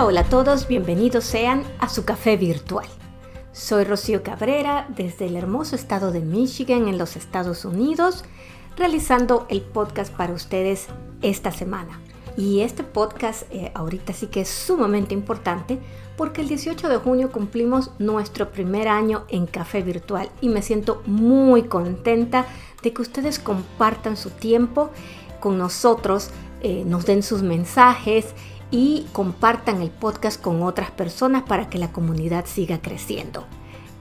Hola, hola a todos, bienvenidos sean a su café virtual. Soy Rocío Cabrera desde el hermoso estado de Michigan en los Estados Unidos, realizando el podcast para ustedes esta semana. Y este podcast eh, ahorita sí que es sumamente importante porque el 18 de junio cumplimos nuestro primer año en Café Virtual y me siento muy contenta de que ustedes compartan su tiempo con nosotros, eh, nos den sus mensajes y compartan el podcast con otras personas para que la comunidad siga creciendo.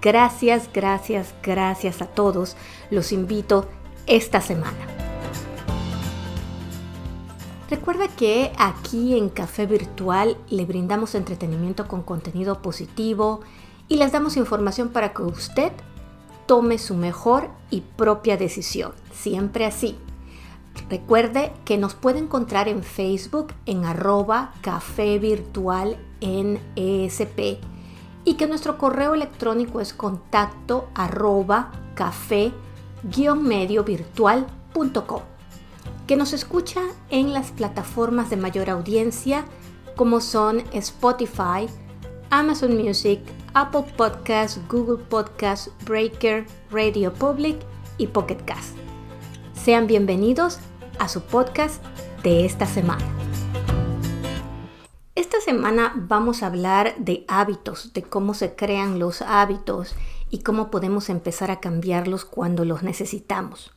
Gracias, gracias, gracias a todos. Los invito esta semana. Recuerda que aquí en Café Virtual le brindamos entretenimiento con contenido positivo y les damos información para que usted tome su mejor y propia decisión. Siempre así. Recuerde que nos puede encontrar en Facebook en arroba café virtual en ESP y que nuestro correo electrónico es contacto arroba café medio. Que nos escucha en las plataformas de mayor audiencia como son Spotify, Amazon Music, Apple Podcasts, Google Podcasts, Breaker, Radio Public y Pocket Cast. Sean bienvenidos a su podcast de esta semana. Esta semana vamos a hablar de hábitos, de cómo se crean los hábitos y cómo podemos empezar a cambiarlos cuando los necesitamos.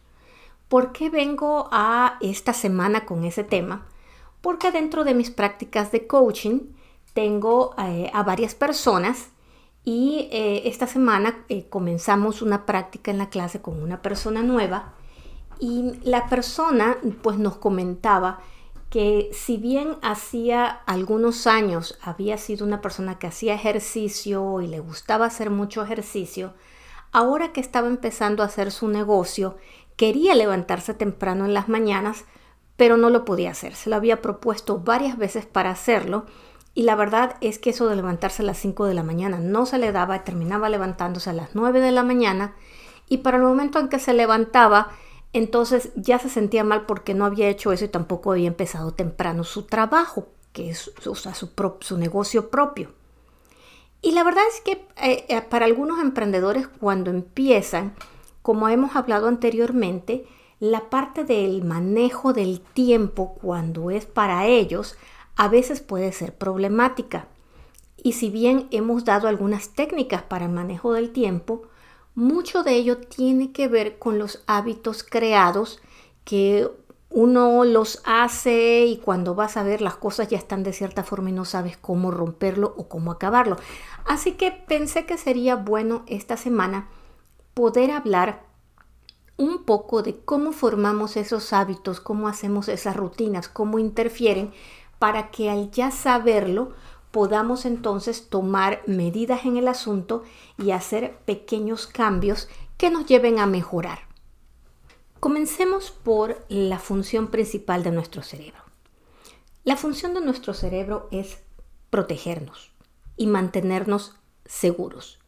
¿Por qué vengo a esta semana con ese tema? Porque dentro de mis prácticas de coaching tengo eh, a varias personas y eh, esta semana eh, comenzamos una práctica en la clase con una persona nueva y la persona pues nos comentaba que si bien hacía algunos años había sido una persona que hacía ejercicio y le gustaba hacer mucho ejercicio, ahora que estaba empezando a hacer su negocio, quería levantarse temprano en las mañanas, pero no lo podía hacer. Se lo había propuesto varias veces para hacerlo y la verdad es que eso de levantarse a las 5 de la mañana no se le daba, terminaba levantándose a las 9 de la mañana y para el momento en que se levantaba entonces ya se sentía mal porque no había hecho eso y tampoco había empezado temprano su trabajo, que es su, negocio propio. Y la verdad es que eh, eh, para algunos emprendedores cuando empiezan, como hemos hablado anteriormente, la parte del manejo del tiempo cuando es para ellos a veces puede ser problemática. Y si bien hemos dado algunas técnicas para el manejo del tiempo, mucho de ello tiene que ver con los hábitos creados que uno los hace y cuando vas a ver las cosas ya están de cierta forma y no sabes cómo romperlo o cómo acabarlo. Así que pensé que sería bueno esta semana poder hablar un poco de cómo formamos esos hábitos, cómo hacemos esas rutinas, cómo interfieren, para que al ya saberlo podamos entonces tomar medidas en el asunto y hacer pequeños cambios que nos lleven a mejorar. Comencemos por la función principal de nuestro cerebro. La función de nuestro cerebro es protegernos y mantenernos seguros.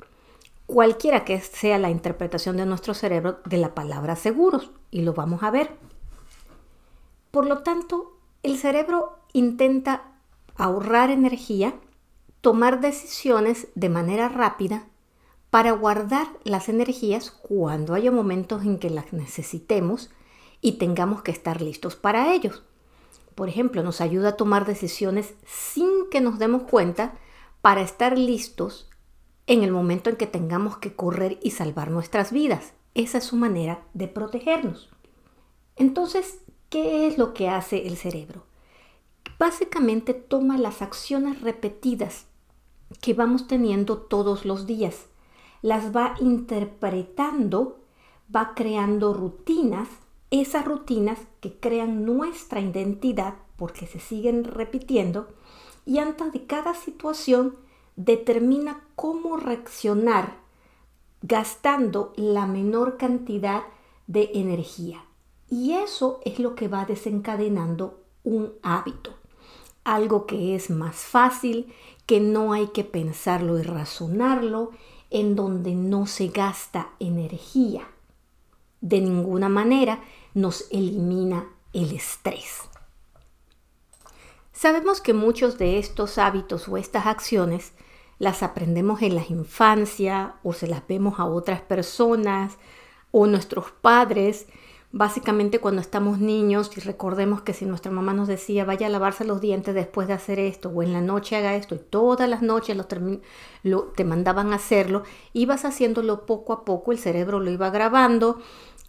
Cualquiera que sea la interpretación de nuestro cerebro de la palabra seguros, y lo vamos a ver. Por lo tanto, el cerebro intenta ahorrar energía, tomar decisiones de manera rápida para guardar las energías cuando haya momentos en que las necesitemos y tengamos que estar listos para ellos. Por ejemplo, nos ayuda a tomar decisiones sin que nos demos cuenta para estar listos en el momento en que tengamos que correr y salvar nuestras vidas. Esa es su manera de protegernos. Entonces, ¿qué es lo que hace el cerebro? Básicamente toma las acciones repetidas que vamos teniendo todos los días, las va interpretando, va creando rutinas, esas rutinas que crean nuestra identidad porque se siguen repitiendo y antes de cada situación determina cómo reaccionar gastando la menor cantidad de energía. Y eso es lo que va desencadenando un hábito algo que es más fácil, que no hay que pensarlo y razonarlo, en donde no se gasta energía. De ninguna manera nos elimina el estrés. Sabemos que muchos de estos hábitos o estas acciones las aprendemos en la infancia o se las vemos a otras personas o nuestros padres Básicamente cuando estamos niños y recordemos que si nuestra mamá nos decía vaya a lavarse los dientes después de hacer esto o en la noche haga esto y todas las noches lo, te mandaban a hacerlo, ibas haciéndolo poco a poco, el cerebro lo iba grabando.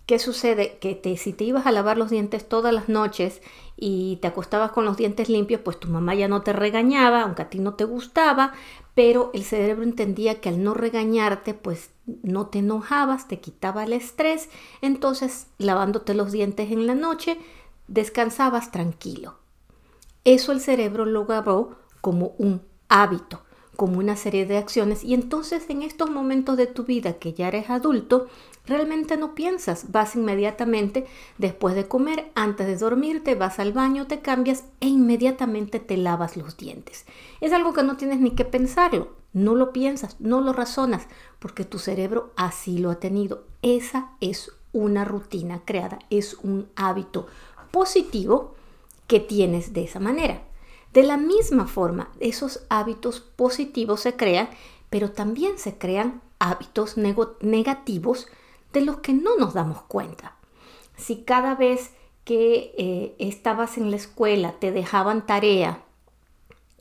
¿Qué sucede? Que si te ibas a lavar los dientes todas las noches y te acostabas con los dientes limpios, pues tu mamá ya no te regañaba, aunque a ti no te gustaba, pero el cerebro entendía que al no regañarte, pues no te enojabas, te quitaba el estrés, entonces lavándote los dientes en la noche, descansabas tranquilo. Eso el cerebro lo grabó como un hábito como una serie de acciones y entonces en estos momentos de tu vida que ya eres adulto, realmente no piensas, vas inmediatamente después de comer, antes de dormirte, vas al baño, te cambias e inmediatamente te lavas los dientes. Es algo que no tienes ni que pensarlo, no lo piensas, no lo razonas, porque tu cerebro así lo ha tenido. Esa es una rutina creada, es un hábito positivo que tienes de esa manera. De la misma forma, esos hábitos positivos se crean, pero también se crean hábitos negativos de los que no nos damos cuenta. Si cada vez que eh, estabas en la escuela te dejaban tarea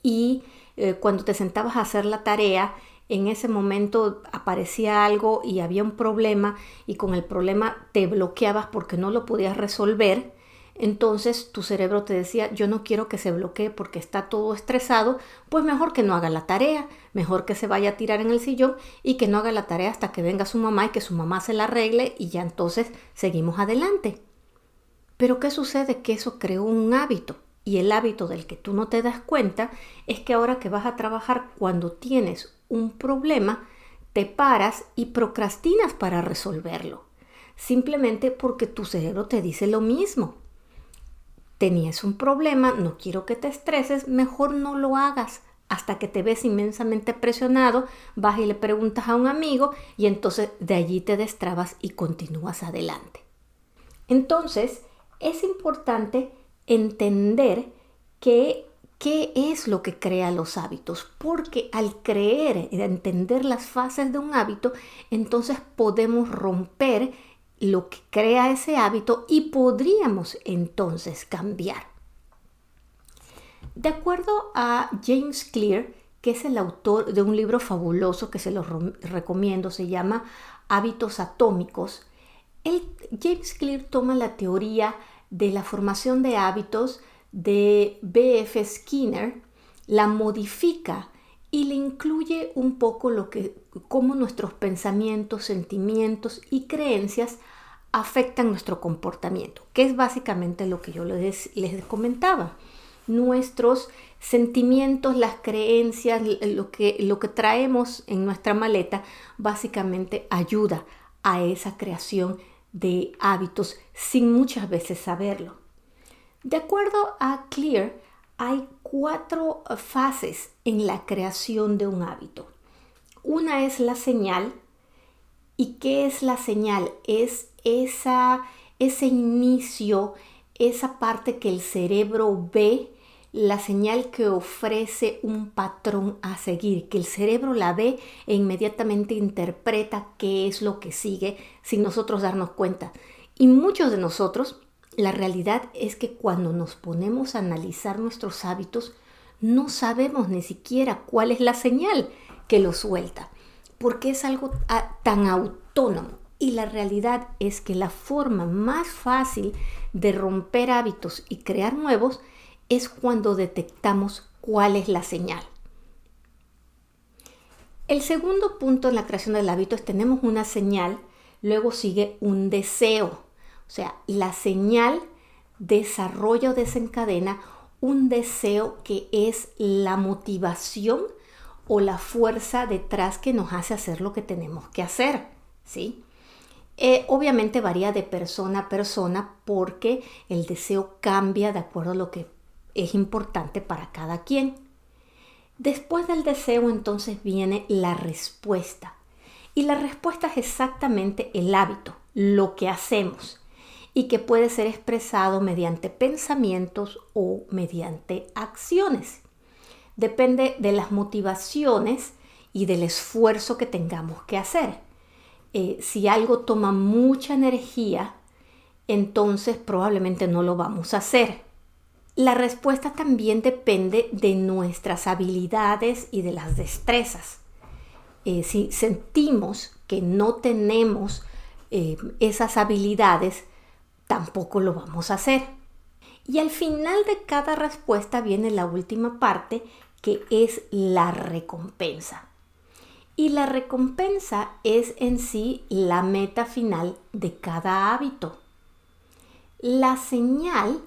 y eh, cuando te sentabas a hacer la tarea, en ese momento aparecía algo y había un problema y con el problema te bloqueabas porque no lo podías resolver, entonces tu cerebro te decía, yo no quiero que se bloquee porque está todo estresado, pues mejor que no haga la tarea, mejor que se vaya a tirar en el sillón y que no haga la tarea hasta que venga su mamá y que su mamá se la arregle y ya entonces seguimos adelante. Pero ¿qué sucede? Que eso creó un hábito y el hábito del que tú no te das cuenta es que ahora que vas a trabajar cuando tienes un problema, te paras y procrastinas para resolverlo, simplemente porque tu cerebro te dice lo mismo tenías un problema, no quiero que te estreses, mejor no lo hagas hasta que te ves inmensamente presionado, vas y le preguntas a un amigo y entonces de allí te destrabas y continúas adelante. Entonces, es importante entender que qué es lo que crea los hábitos, porque al creer y entender las fases de un hábito, entonces podemos romper lo que crea ese hábito y podríamos entonces cambiar. De acuerdo a James Clear, que es el autor de un libro fabuloso que se lo recomiendo, se llama Hábitos Atómicos, James Clear toma la teoría de la formación de hábitos de B.F. Skinner, la modifica y le incluye un poco lo que, cómo nuestros pensamientos, sentimientos y creencias afectan nuestro comportamiento, que es básicamente lo que yo les, les comentaba. Nuestros sentimientos, las creencias, lo que, lo que traemos en nuestra maleta, básicamente ayuda a esa creación de hábitos sin muchas veces saberlo. De acuerdo a Clear, hay cuatro fases en la creación de un hábito. Una es la señal. ¿Y qué es la señal? Es esa, ese inicio, esa parte que el cerebro ve, la señal que ofrece un patrón a seguir, que el cerebro la ve e inmediatamente interpreta qué es lo que sigue sin nosotros darnos cuenta. Y muchos de nosotros la realidad es que cuando nos ponemos a analizar nuestros hábitos, no sabemos ni siquiera cuál es la señal que lo suelta, porque es algo ah, tan autónomo. Y la realidad es que la forma más fácil de romper hábitos y crear nuevos es cuando detectamos cuál es la señal. El segundo punto en la creación del hábito es tenemos una señal, luego sigue un deseo. O sea, la señal desarrolla o desencadena un deseo que es la motivación o la fuerza detrás que nos hace hacer lo que tenemos que hacer, ¿sí? Eh, obviamente varía de persona a persona porque el deseo cambia de acuerdo a lo que es importante para cada quien. Después del deseo entonces viene la respuesta. Y la respuesta es exactamente el hábito, lo que hacemos. y que puede ser expresado mediante pensamientos o mediante acciones. Depende de las motivaciones y del esfuerzo que tengamos que hacer. Eh, si algo toma mucha energía, entonces probablemente no lo vamos a hacer. La respuesta también depende de nuestras habilidades y de las destrezas. Eh, si sentimos que no tenemos eh, esas habilidades, tampoco lo vamos a hacer. Y al final de cada respuesta viene la última parte, que es la recompensa. Y la recompensa es en sí la meta final de cada hábito. La señal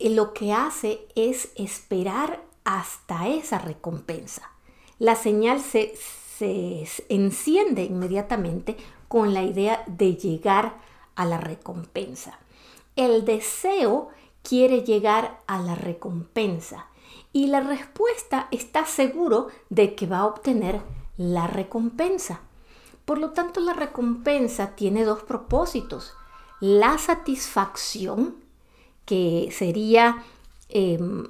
lo que hace es esperar hasta esa recompensa. La señal se, se enciende inmediatamente con la idea de llegar a la recompensa. El deseo quiere llegar a la recompensa y la respuesta está seguro de que va a obtener la recompensa. Por lo tanto, la recompensa tiene dos propósitos. La satisfacción, que sería em,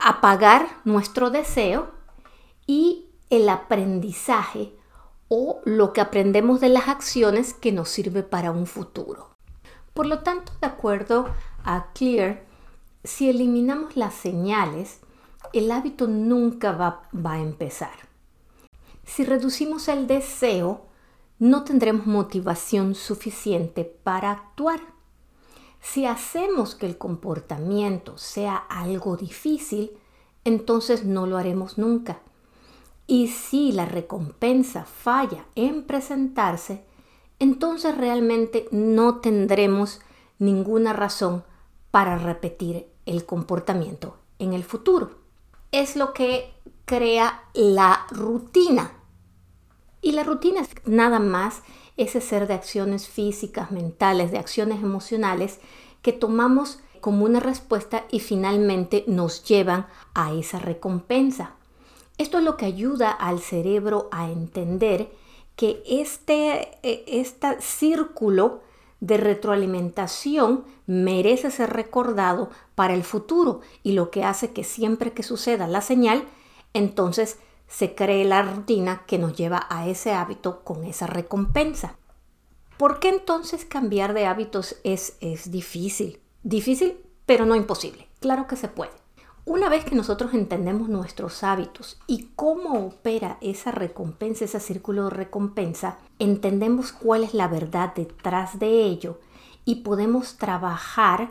apagar nuestro deseo, y el aprendizaje o lo que aprendemos de las acciones que nos sirve para un futuro. Por lo tanto, de acuerdo a Clear, si eliminamos las señales, el hábito nunca va, va a empezar. Si reducimos el deseo, no tendremos motivación suficiente para actuar. Si hacemos que el comportamiento sea algo difícil, entonces no lo haremos nunca. Y si la recompensa falla en presentarse, entonces realmente no tendremos ninguna razón para repetir el comportamiento en el futuro. Es lo que crea la rutina. Y la rutina es nada más ese ser de acciones físicas, mentales, de acciones emocionales que tomamos como una respuesta y finalmente nos llevan a esa recompensa. Esto es lo que ayuda al cerebro a entender que este, este círculo de retroalimentación merece ser recordado para el futuro y lo que hace que siempre que suceda la señal, entonces se cree la rutina que nos lleva a ese hábito con esa recompensa. ¿Por qué entonces cambiar de hábitos es, es difícil? Difícil, pero no imposible. Claro que se puede. Una vez que nosotros entendemos nuestros hábitos y cómo opera esa recompensa, ese círculo de recompensa, entendemos cuál es la verdad detrás de ello y podemos trabajar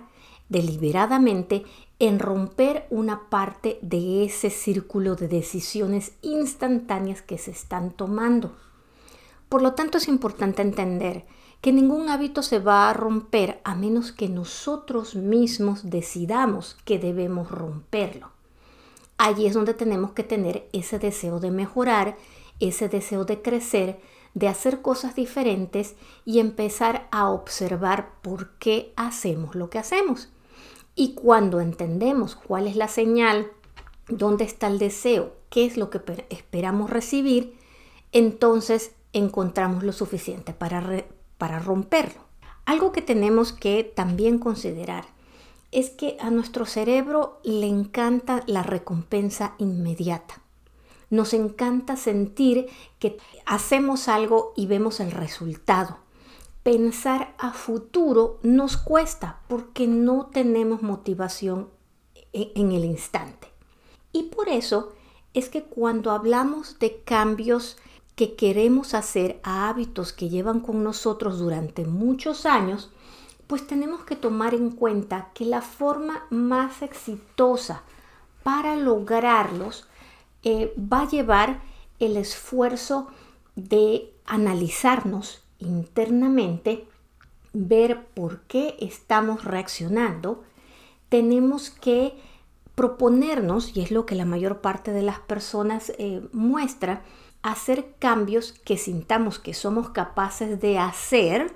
deliberadamente en romper una parte de ese círculo de decisiones instantáneas que se están tomando. Por lo tanto, es importante entender que ningún hábito se va a romper a menos que nosotros mismos decidamos que debemos romperlo. Allí es donde tenemos que tener ese deseo de mejorar, ese deseo de crecer, de hacer cosas diferentes y empezar a observar por qué hacemos lo que hacemos. Y cuando entendemos cuál es la señal, dónde está el deseo, qué es lo que esperamos recibir, entonces encontramos lo suficiente para, para romperlo. Algo que tenemos que también considerar es que a nuestro cerebro le encanta la recompensa inmediata. Nos encanta sentir que hacemos algo y vemos el resultado pensar a futuro nos cuesta porque no tenemos motivación e-, en el instante. Y por eso es que cuando hablamos de cambios que queremos hacer a hábitos que llevan con nosotros durante muchos años, pues tenemos que tomar en cuenta que la forma más exitosa para lograrlos eh, va a llevar el esfuerzo de analizarnos internamente, ver por qué estamos reaccionando, tenemos que proponernos, y es lo que la mayor parte de las personas eh, muestra, hacer cambios que sintamos que somos capaces de hacer,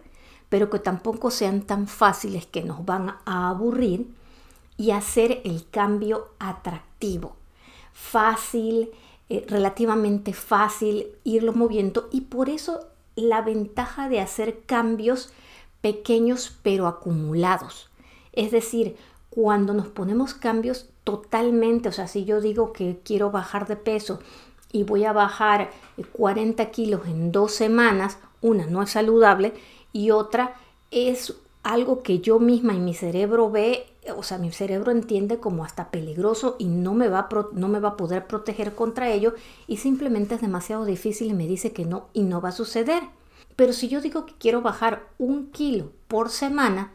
pero que tampoco sean tan fáciles que nos van a aburrir, y hacer el cambio atractivo, fácil, eh, relativamente fácil, irlo moviendo, y por eso la ventaja de hacer cambios pequeños pero acumulados. Es decir, cuando nos ponemos cambios totalmente, o sea, si yo digo que quiero bajar de peso y voy a bajar 40 kilos en dos semanas, una no es saludable y otra es algo que yo misma y mi cerebro ve, o sea, mi cerebro entiende como hasta peligroso y no me va a, no me va a poder proteger contra ello y simplemente es demasiado difícil y me dice que no y no va a suceder. Pero si yo digo que quiero bajar un kilo por semana,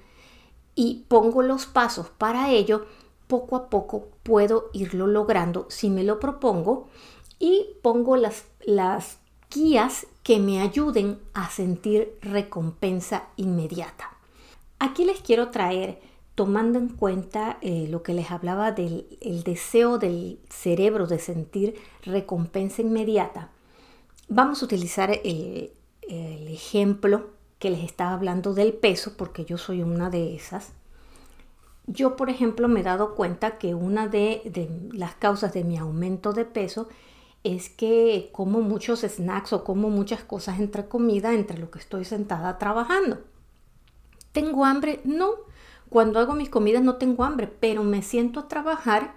y pongo los pasos para ello, poco a poco puedo irlo logrando si me lo propongo y pongo las, las guías que me ayuden a sentir recompensa inmediata. Aquí les quiero traer, tomando en cuenta eh, lo que les hablaba del deseo del cerebro de sentir recompensa inmediata, vamos a utilizar el, el ejemplo que les estaba hablando del peso, porque yo soy una de esas. Yo, por ejemplo, me he dado cuenta que una de, las causas de mi aumento de peso es que como muchos snacks o como muchas cosas entre comida entre lo que estoy sentada trabajando. ¿Tengo hambre? No. Cuando hago mis comidas no tengo hambre, pero me siento a trabajar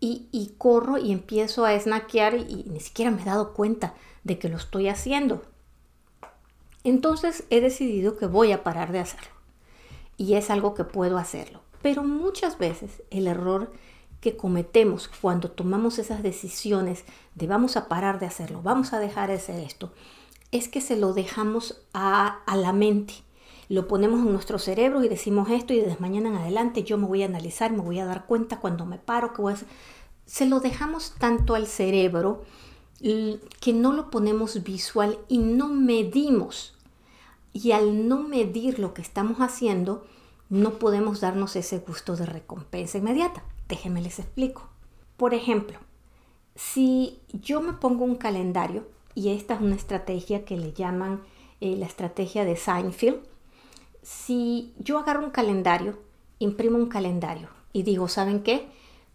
y, corro y empiezo a snackear y ni siquiera me he dado cuenta de que lo estoy haciendo. Entonces he decidido que voy a parar de hacerlo. Y es algo que puedo hacerlo. Pero muchas veces el error que cometemos cuando tomamos esas decisiones de vamos a parar de hacerlo, vamos a dejar de hacer esto, es que se lo dejamos a, la mente. Lo ponemos en nuestro cerebro y decimos esto y desde mañana en adelante yo me voy a analizar, me voy a dar cuenta cuando me paro, que voy a hacer. Se lo dejamos tanto al cerebro que no lo ponemos visual y no medimos y al no medir lo que estamos haciendo, no podemos darnos ese gusto de recompensa inmediata. Déjenme les explico. Por ejemplo, si yo me pongo un calendario, y esta es una estrategia que le llaman eh, la estrategia de Seinfeld, si yo agarro un calendario, imprimo un calendario y digo, ¿saben qué?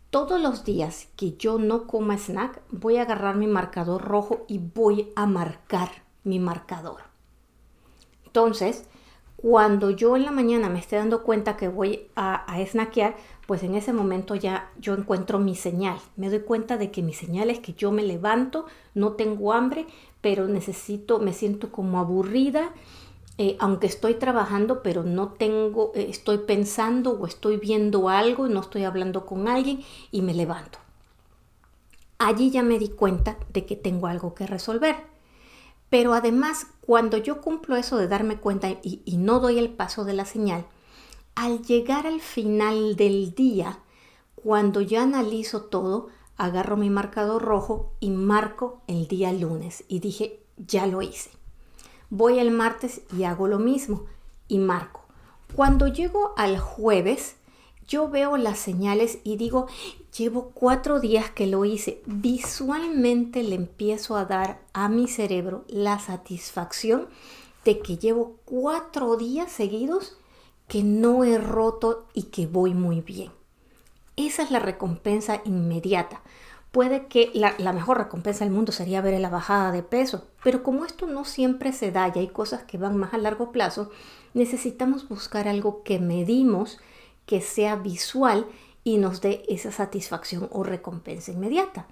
Todos los días que yo no coma snack, voy a agarrar mi marcador rojo y voy a marcar mi marcador. Entonces, cuando yo en la mañana me esté dando cuenta que voy a, a pues en ese momento ya yo encuentro mi señal. Me doy cuenta de que mi señal es que yo me levanto, no tengo hambre, pero necesito, me siento como aburrida, eh, aunque estoy trabajando, pero no tengo, eh, estoy pensando o estoy viendo algo y no estoy hablando con alguien y me levanto. Allí ya me di cuenta de que tengo algo que resolver. Pero además, cuando yo cumplo eso de darme cuenta y, no doy el paso de la señal, al llegar al final del día, cuando yo analizo todo, agarro mi marcador rojo y marco el día lunes. Y dije, ya lo hice. Voy el martes y hago lo mismo y marco. Cuando llego al jueves, yo veo las señales y digo, llevo cuatro días que lo hice. Visualmente le empiezo a dar a mi cerebro la satisfacción de que llevo cuatro días seguidos que no he roto y que voy muy bien. Esa es la recompensa inmediata. Puede que la, mejor recompensa del mundo sería ver la bajada de peso, pero como esto no siempre se da y hay cosas que van más a largo plazo, necesitamos buscar algo que medimos que sea visual y nos dé esa satisfacción o recompensa inmediata.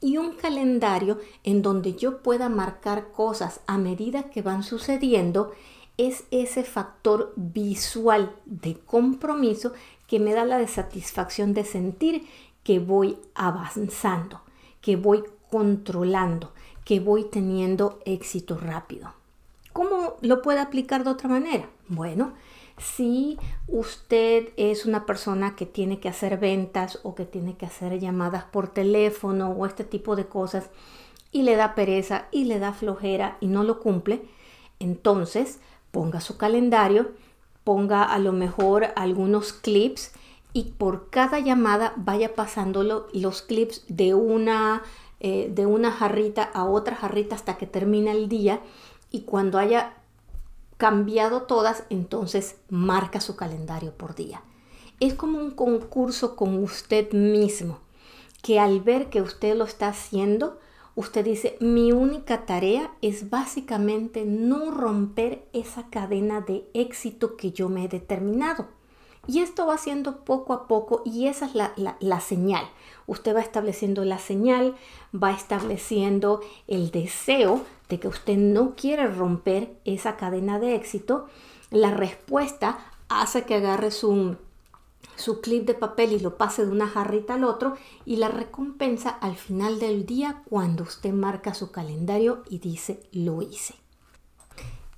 Y un calendario en donde yo pueda marcar cosas a medida que van sucediendo es ese factor visual de compromiso que me da la satisfacción de sentir que voy avanzando, que voy controlando, que voy teniendo éxito rápido. ¿Cómo lo puede aplicar de otra manera? Bueno, si usted es una persona que tiene que hacer ventas o que tiene que hacer llamadas por teléfono o este tipo de cosas y le da pereza y le da flojera y no lo cumple, entonces ponga su calendario, ponga a lo mejor algunos clips y por cada llamada vaya pasándolo los clips de una, eh, de una jarrita a otra jarrita hasta que termine el día y cuando haya cambiado todas, entonces marca su calendario por día. Es como un concurso con usted mismo, que al ver que usted lo está haciendo, usted dice, mi única tarea es básicamente no romper esa cadena de éxito que yo me he determinado. Y esto va haciendo poco a poco y esa es la, la, señal. Usted va estableciendo la señal, va estableciendo el deseo de que usted no quiere romper esa cadena de éxito. La respuesta hace que agarre su, su clip de papel y lo pase de una jarrita al otro y la recompensa al final del día cuando usted marca su calendario y dice lo hice.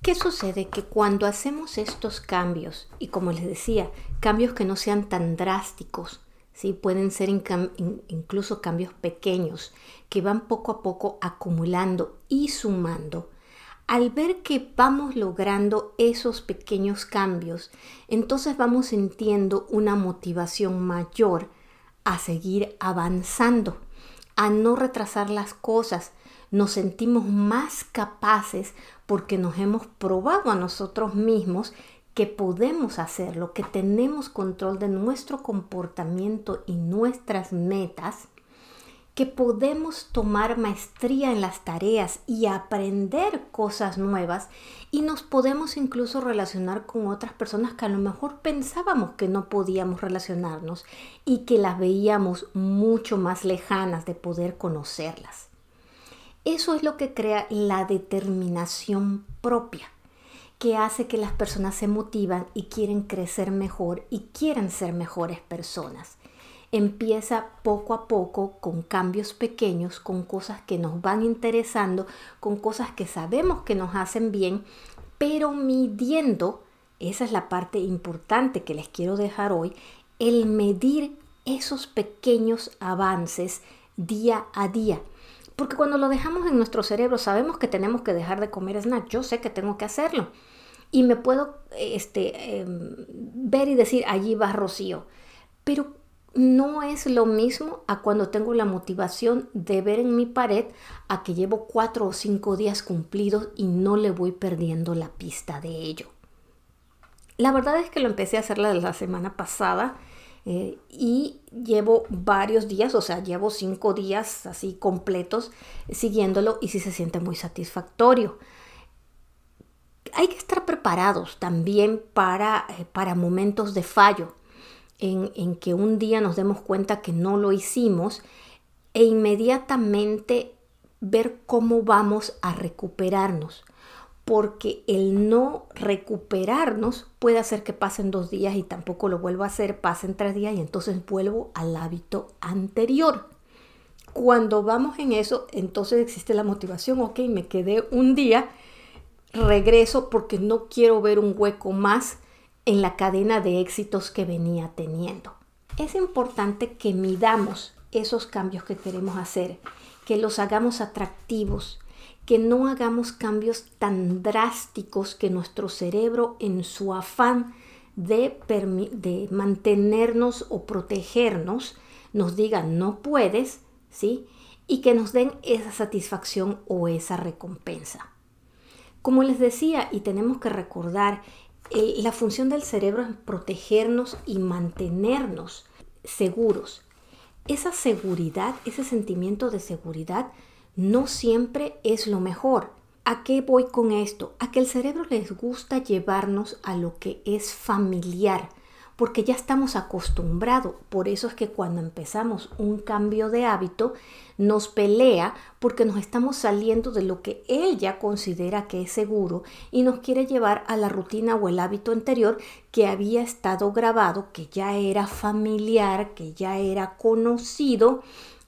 ¿Qué sucede? Que cuando hacemos estos cambios, y como les decía, cambios que no sean tan drásticos, ¿sí? pueden ser incluso cambios pequeños, que van poco a poco acumulando y sumando, al ver que vamos logrando esos pequeños cambios, entonces vamos sintiendo una motivación mayor a seguir avanzando, a no retrasar las cosas, nos sentimos más capaces porque nos hemos probado a nosotros mismos que podemos hacerlo, que tenemos control de nuestro comportamiento y nuestras metas, que podemos tomar maestría en las tareas y aprender cosas nuevas y nos podemos incluso relacionar con otras personas que a lo mejor pensábamos que no podíamos relacionarnos y que las veíamos mucho más lejanas de poder conocerlas. Eso es lo que crea la determinación propia, que hace que las personas se motivan y quieren crecer mejor y quieren ser mejores personas. Empieza poco a poco con cambios pequeños, con cosas que nos van interesando, con cosas que sabemos que nos hacen bien, pero midiendo, esa es la parte importante que les quiero dejar hoy, el medir esos pequeños avances día a día porque cuando lo dejamos en nuestro cerebro sabemos que tenemos que dejar de comer snack. Yo sé que tengo que hacerlo. Y me puedo este, em, ver y decir, allí va Rocío. Pero no es lo mismo a cuando tengo la motivación de ver en mi pared a que llevo cuatro o cinco días cumplidos y no le voy perdiendo la pista de ello. La verdad es que lo empecé a hacer la semana pasada eh, y llevo varios días, o sea, llevo cinco días así completos siguiéndolo y sí se siente muy satisfactorio. Hay que estar preparados también para, eh, para momentos de fallo, en, en que un día nos demos cuenta que no lo hicimos e inmediatamente ver cómo vamos a recuperarnos porque el no recuperarnos puede hacer que pasen dos días y tampoco lo vuelvo a hacer, pasen tres días y entonces vuelvo al hábito anterior. Cuando vamos en eso, entonces existe la motivación, ok, me quedé un día, regreso porque no quiero ver un hueco más en la cadena de éxitos que venía teniendo. Es importante que midamos esos cambios que queremos hacer, que los hagamos atractivos, que no hagamos cambios tan drásticos que nuestro cerebro en su afán de, de mantenernos o protegernos nos diga no puedes, ¿sí? Y que nos den esa satisfacción o esa recompensa. Como les decía, y tenemos que recordar, eh, la función del cerebro es protegernos y mantenernos seguros. Esa seguridad, ese sentimiento de seguridad, no siempre es lo mejor. ¿A qué voy con esto? A que el cerebro les gusta llevarnos a lo que es familiar, porque ya estamos acostumbrados. Por eso es que cuando empezamos un cambio de hábito, nos pelea porque nos estamos saliendo de lo que él ya considera que es seguro y nos quiere llevar a la rutina o el hábito anterior que había estado grabado, que ya era familiar, que ya era conocido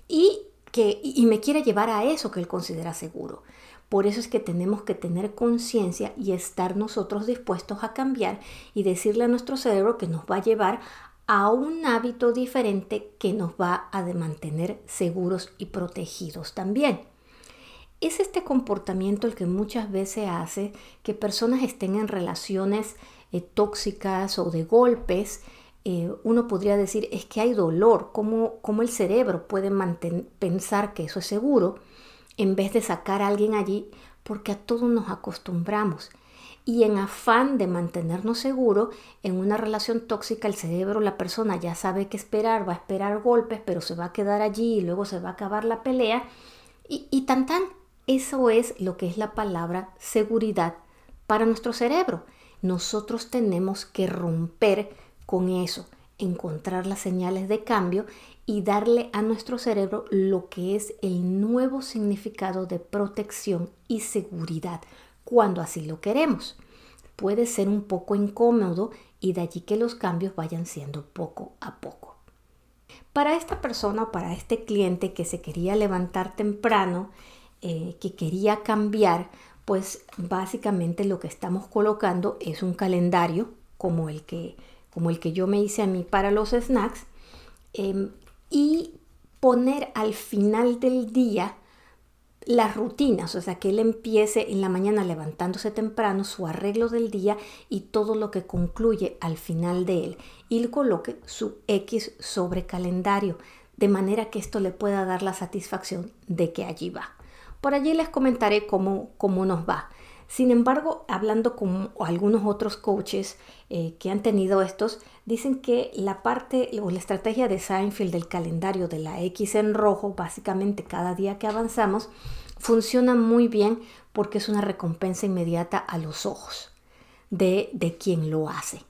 y y me quiere llevar a eso que él considera seguro. Por eso es que tenemos que tener conciencia y estar nosotros dispuestos a cambiar y decirle a nuestro cerebro que nos va a llevar a un hábito diferente que nos va a mantener seguros y protegidos también. Es este comportamiento el que muchas veces hace que personas estén en relaciones eh, tóxicas o de golpes eh, uno podría decir es que hay dolor, ¿cómo, el cerebro puede pensar que eso es seguro en vez de sacar a alguien allí? Porque a todos nos acostumbramos. Y en afán de mantenernos seguros, en una relación tóxica, el cerebro, la persona ya sabe qué esperar, va a esperar golpes, pero se va a quedar allí y luego se va a acabar la pelea. Y, y tan tan, eso es lo que es la palabra seguridad para nuestro cerebro. Nosotros tenemos que romper con eso, encontrar las señales de cambio y darle a nuestro cerebro lo que es el nuevo significado de protección y seguridad cuando así lo queremos. Puede ser un poco incómodo y de allí que los cambios vayan siendo poco a poco. Para esta persona o para este cliente que se quería levantar temprano, eh, que quería cambiar, pues básicamente lo que estamos colocando es un calendario como el que, como el que yo me hice a mí para los snacks em, y poner al final del día las rutinas, o sea, que él empiece en la mañana levantándose temprano, su arreglo del día y todo lo que concluye al final de él. Y coloque su X sobre calendario, de manera que esto le pueda dar la satisfacción de que allí va. Por allí les comentaré cómo, cómo nos va. Sin embargo, hablando con algunos otros coaches eh, que han tenido estos, dicen que la parte o la estrategia de Seinfeld del calendario de la X en rojo, básicamente cada día que avanzamos, funciona muy bien porque es una recompensa inmediata a los ojos de, de quien lo hace.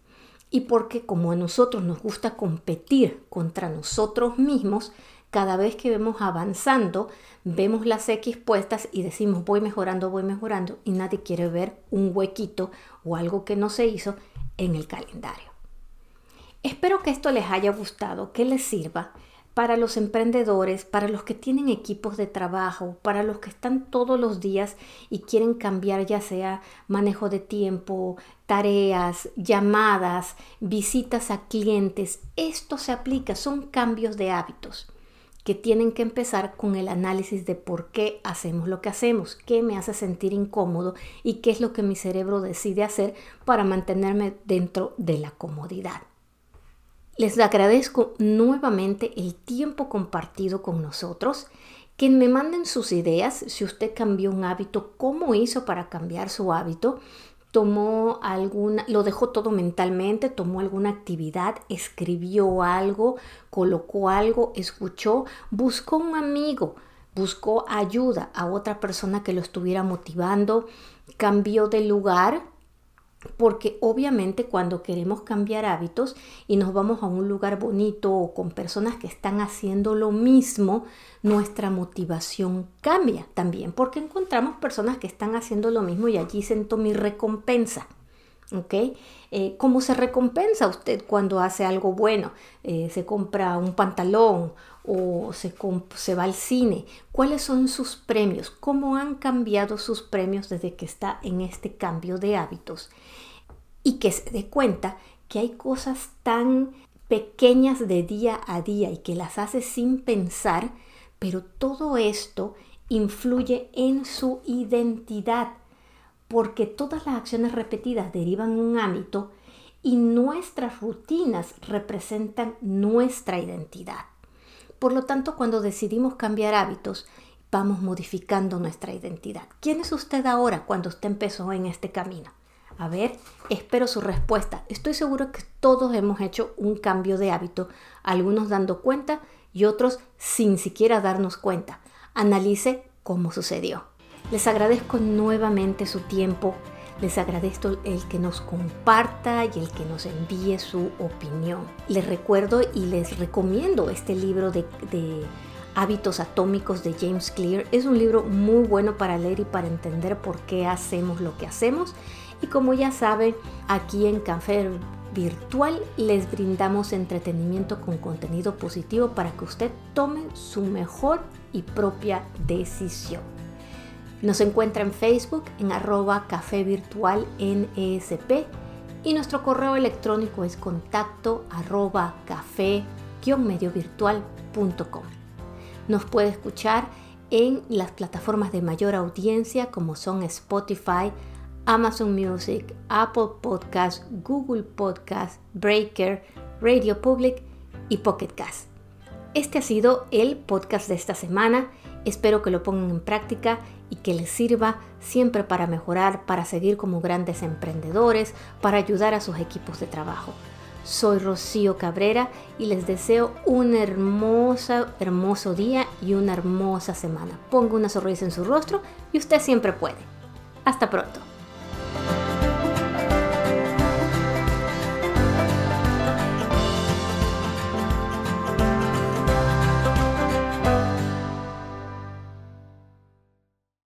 Y porque como a nosotros nos gusta competir contra nosotros mismos, cada vez que vemos avanzando, vemos las X puestas y decimos voy mejorando, voy mejorando y nadie quiere ver un huequito o algo que no se hizo en el calendario. Espero que esto les haya gustado, que les sirva para los emprendedores, para los que tienen equipos de trabajo, para los que están todos los días y quieren cambiar ya sea manejo de tiempo, tareas, llamadas, visitas a clientes. Esto se aplica, son cambios de hábitos que tienen que empezar con el análisis de por qué hacemos lo que hacemos, qué me hace sentir incómodo y qué es lo que mi cerebro decide hacer para mantenerme dentro de la comodidad. Les agradezco nuevamente el tiempo compartido con nosotros. Que me manden sus ideas, si usted cambió un hábito, cómo hizo para cambiar su hábito, tomó alguna, lo dejó todo mentalmente, tomó alguna actividad, escribió algo, colocó algo, escuchó, buscó un amigo, buscó ayuda a otra persona que lo estuviera motivando, cambió de lugar, porque obviamente cuando queremos cambiar hábitos y nos vamos a un lugar bonito o con personas que están haciendo lo mismo, nuestra motivación cambia también, porque encontramos personas que están haciendo lo mismo y allí siento mi recompensa. ¿Ok? Eh, ¿Cómo se recompensa usted cuando hace algo bueno? Eh, se compra un pantalón o se, se va al cine. ¿Cuáles son sus premios? ¿Cómo han cambiado sus premios desde que está en este cambio de hábitos? Y que se dé cuenta que hay cosas tan pequeñas de día a día y que las hace sin pensar, pero todo esto influye en su identidad porque todas las acciones repetidas derivan un hábito y nuestras rutinas representan nuestra identidad. Por lo tanto, cuando decidimos cambiar hábitos, vamos modificando nuestra identidad. ¿Quién es usted ahora cuando usted empezó en este camino? A ver, espero su respuesta. Estoy seguro que todos hemos hecho un cambio de hábito, algunos dando cuenta y otros sin siquiera darnos cuenta. Analice cómo sucedió. Les agradezco nuevamente su tiempo, les agradezco el que nos comparta y el que nos envíe su opinión. Les recuerdo y les recomiendo este libro de, Hábitos Atómicos de James Clear. Es un libro muy bueno para leer y para entender por qué hacemos lo que hacemos. Y como ya saben, aquí en Café Virtual les brindamos entretenimiento con contenido positivo para que usted tome su mejor y propia decisión. Nos encuentra en Facebook en arroba café virtual NESP y nuestro correo electrónico es contacto arroba café mediovirtual.com. Nos puede escuchar en las plataformas de mayor audiencia como son Spotify, Amazon Music, Apple Podcast, Google Podcast, Breaker, Radio Public y Pocket Cast. Este ha sido el podcast de esta semana. Espero que lo pongan en práctica y que les sirva siempre para mejorar, para seguir como grandes emprendedores, para ayudar a sus equipos de trabajo. Soy Rocío Cabrera y les deseo un hermoso, hermoso día y una hermosa semana. Ponga una sonrisa en su rostro y usted siempre puede. Hasta pronto. Bye.